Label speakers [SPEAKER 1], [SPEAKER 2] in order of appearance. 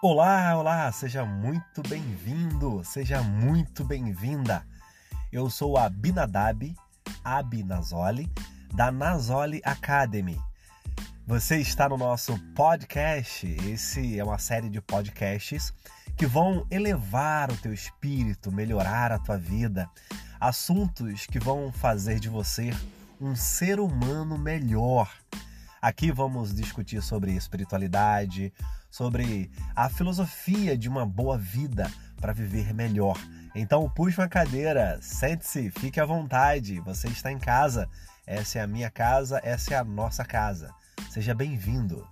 [SPEAKER 1] Olá, olá, seja muito bem-vindo, seja muito bem-vinda. Eu sou a Binadab Abinazoli, da Nazoli Academy. Você está no nosso podcast. Esse é uma série de podcasts que vão elevar o teu espírito, melhorar a tua vida, assuntos que vão fazer de você um ser humano melhor. Aqui vamos discutir sobre espiritualidade, sobre a filosofia de uma boa vida para viver melhor. Então puxe uma cadeira, sente-se, fique à vontade. Você está em casa. Essa é a minha casa, essa é a nossa casa. Seja bem-vindo.